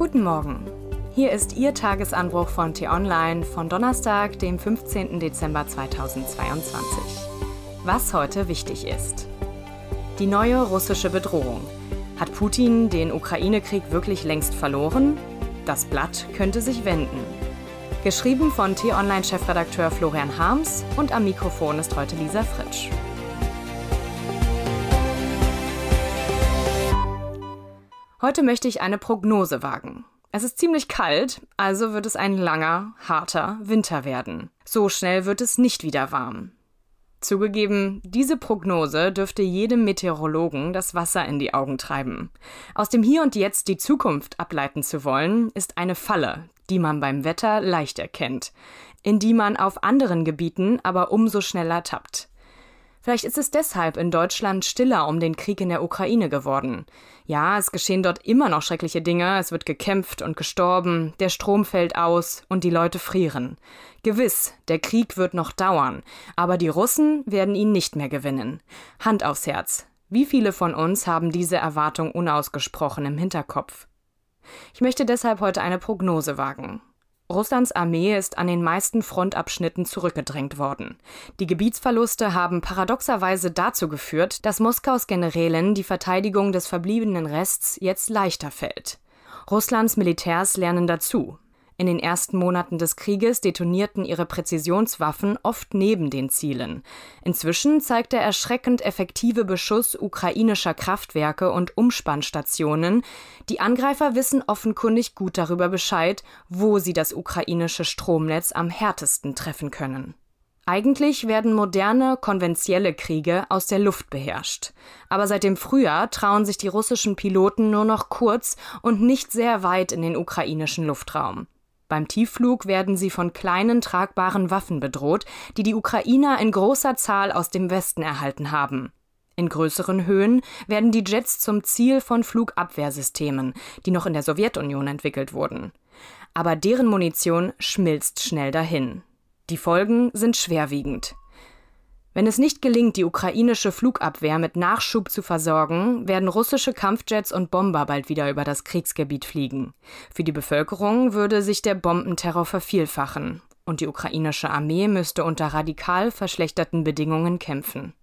Guten Morgen. Hier ist Ihr Tagesanbruch von T-Online von Donnerstag, dem 15. Dezember 2022. Was heute wichtig ist. Die neue russische Bedrohung. Hat Putin den Ukraine-Krieg wirklich längst verloren? Das Blatt könnte sich wenden. Geschrieben von T-Online-Chefredakteur Florian Harms und am Mikrofon ist heute Lisa Fritsch. Heute möchte ich eine Prognose wagen. Es ist ziemlich kalt, also wird es ein langer, harter Winter werden. So schnell wird es nicht wieder warm. Zugegeben, diese Prognose dürfte jedem Meteorologen das Wasser in die Augen treiben. Aus dem Hier und Jetzt die Zukunft ableiten zu wollen, ist eine Falle, die man beim Wetter leicht erkennt, in die man auf anderen Gebieten aber umso schneller tappt. Vielleicht ist es deshalb in Deutschland stiller um den Krieg in der Ukraine geworden. Ja, es geschehen dort immer noch schreckliche Dinge, es wird gekämpft und gestorben, der Strom fällt aus und die Leute frieren. Gewiss, der Krieg wird noch dauern, aber die Russen werden ihn nicht mehr gewinnen. Hand aufs Herz. Wie viele von uns haben diese Erwartung unausgesprochen im Hinterkopf? Ich möchte deshalb heute eine Prognose wagen. Russlands Armee ist an den meisten Frontabschnitten zurückgedrängt worden. Die Gebietsverluste haben paradoxerweise dazu geführt, dass Moskaus Generälen die Verteidigung des verbliebenen Rests jetzt leichter fällt. Russlands Militärs lernen dazu. In den ersten Monaten des Krieges detonierten ihre Präzisionswaffen oft neben den Zielen. Inzwischen zeigt der erschreckend effektive Beschuss ukrainischer Kraftwerke und Umspannstationen, die Angreifer wissen offenkundig gut darüber Bescheid, wo sie das ukrainische Stromnetz am härtesten treffen können. Eigentlich werden moderne, konventionelle Kriege aus der Luft beherrscht. Aber seit dem Frühjahr trauen sich die russischen Piloten nur noch kurz und nicht sehr weit in den ukrainischen Luftraum. Beim Tiefflug werden sie von kleinen tragbaren Waffen bedroht, die die Ukrainer in großer Zahl aus dem Westen erhalten haben. In größeren Höhen werden die Jets zum Ziel von Flugabwehrsystemen, die noch in der Sowjetunion entwickelt wurden. Aber deren Munition schmilzt schnell dahin. Die Folgen sind schwerwiegend. Wenn es nicht gelingt, die ukrainische Flugabwehr mit Nachschub zu versorgen, werden russische Kampfjets und Bomber bald wieder über das Kriegsgebiet fliegen. Für die Bevölkerung würde sich der Bombenterror vervielfachen und die ukrainische Armee müsste unter radikal verschlechterten Bedingungen kämpfen.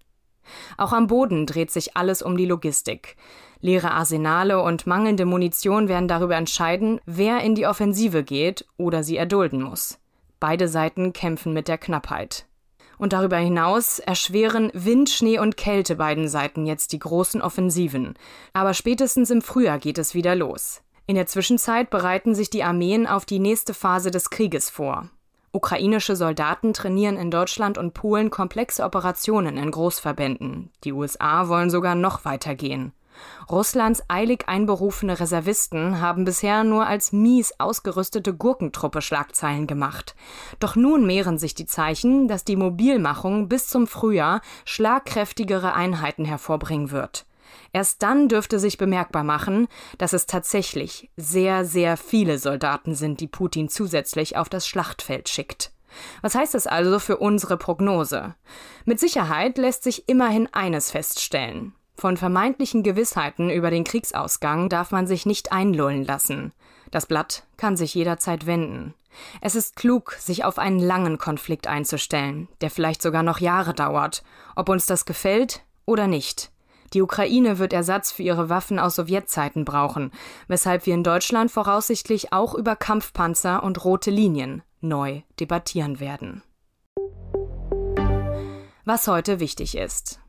Auch am Boden dreht sich alles um die Logistik. Leere Arsenale und mangelnde Munition werden darüber entscheiden, wer in die Offensive geht oder sie erdulden muss. Beide Seiten kämpfen mit der Knappheit. Und darüber hinaus erschweren Wind, Schnee und Kälte beiden Seiten jetzt die großen Offensiven. Aber spätestens im Frühjahr geht es wieder los. In der Zwischenzeit bereiten sich die Armeen auf die nächste Phase des Krieges vor. Ukrainische Soldaten trainieren in Deutschland und Polen komplexe Operationen in Großverbänden. Die USA wollen sogar noch weiter gehen. Russlands eilig einberufene Reservisten haben bisher nur als mies ausgerüstete Gurkentruppe Schlagzeilen gemacht. Doch nun mehren sich die Zeichen, dass die Mobilmachung bis zum Frühjahr schlagkräftigere Einheiten hervorbringen wird. Erst dann dürfte sich bemerkbar machen, dass es tatsächlich sehr, sehr viele Soldaten sind, die Putin zusätzlich auf das Schlachtfeld schickt. Was heißt das also für unsere Prognose? Mit Sicherheit lässt sich immerhin eines feststellen. Von vermeintlichen Gewissheiten über den Kriegsausgang darf man sich nicht einlullen lassen. Das Blatt kann sich jederzeit wenden. Es ist klug, sich auf einen langen Konflikt einzustellen, der vielleicht sogar noch Jahre dauert, ob uns das gefällt oder nicht. Die Ukraine wird Ersatz für ihre Waffen aus Sowjetzeiten brauchen, weshalb wir in Deutschland voraussichtlich auch über Kampfpanzer und rote Linien neu debattieren werden. Was heute wichtig ist.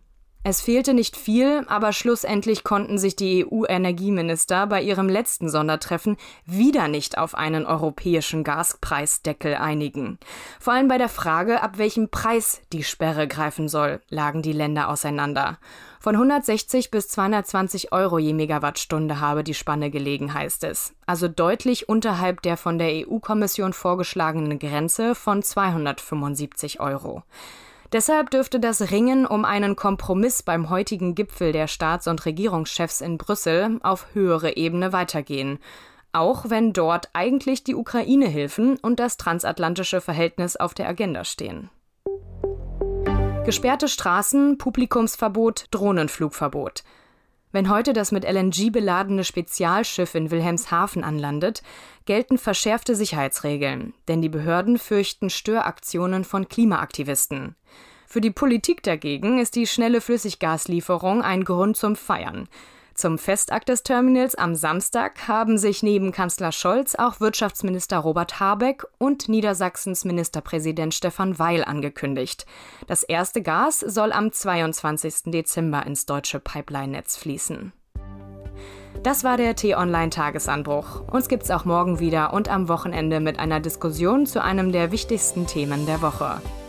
Es fehlte nicht viel, aber schlussendlich konnten sich die EU-Energieminister bei ihrem letzten Sondertreffen wieder nicht auf einen europäischen Gaspreisdeckel einigen. Vor allem bei der Frage, ab welchem Preis die Sperre greifen soll, lagen die Länder auseinander. Von 160 bis 220 Euro je Megawattstunde habe die Spanne gelegen, heißt es. Also deutlich unterhalb der von der EU-Kommission vorgeschlagenen Grenze von 275 Euro. Deshalb dürfte das Ringen um einen Kompromiss beim heutigen Gipfel der Staats- und Regierungschefs in Brüssel auf höhere Ebene weitergehen. Auch wenn dort eigentlich die Ukraine-Hilfen und das transatlantische Verhältnis auf der Agenda stehen. Gesperrte Straßen, Publikumsverbot, Drohnenflugverbot. Wenn heute das mit LNG beladene Spezialschiff in Wilhelmshaven anlandet, gelten verschärfte Sicherheitsregeln, denn die Behörden fürchten Störaktionen von Klimaaktivisten. Für die Politik dagegen ist die schnelle Flüssiggaslieferung ein Grund zum Feiern. Zum Festakt des Terminals am Samstag haben sich neben Kanzler Scholz auch Wirtschaftsminister Robert Habeck und Niedersachsens Ministerpräsident Stefan Weil angekündigt. Das erste Gas soll am 22. Dezember ins deutsche Pipeline-Netz fließen. Das war der T-Online-Tagesanbruch. Uns gibt's auch morgen wieder und am Wochenende mit einer Diskussion zu einem der wichtigsten Themen der Woche.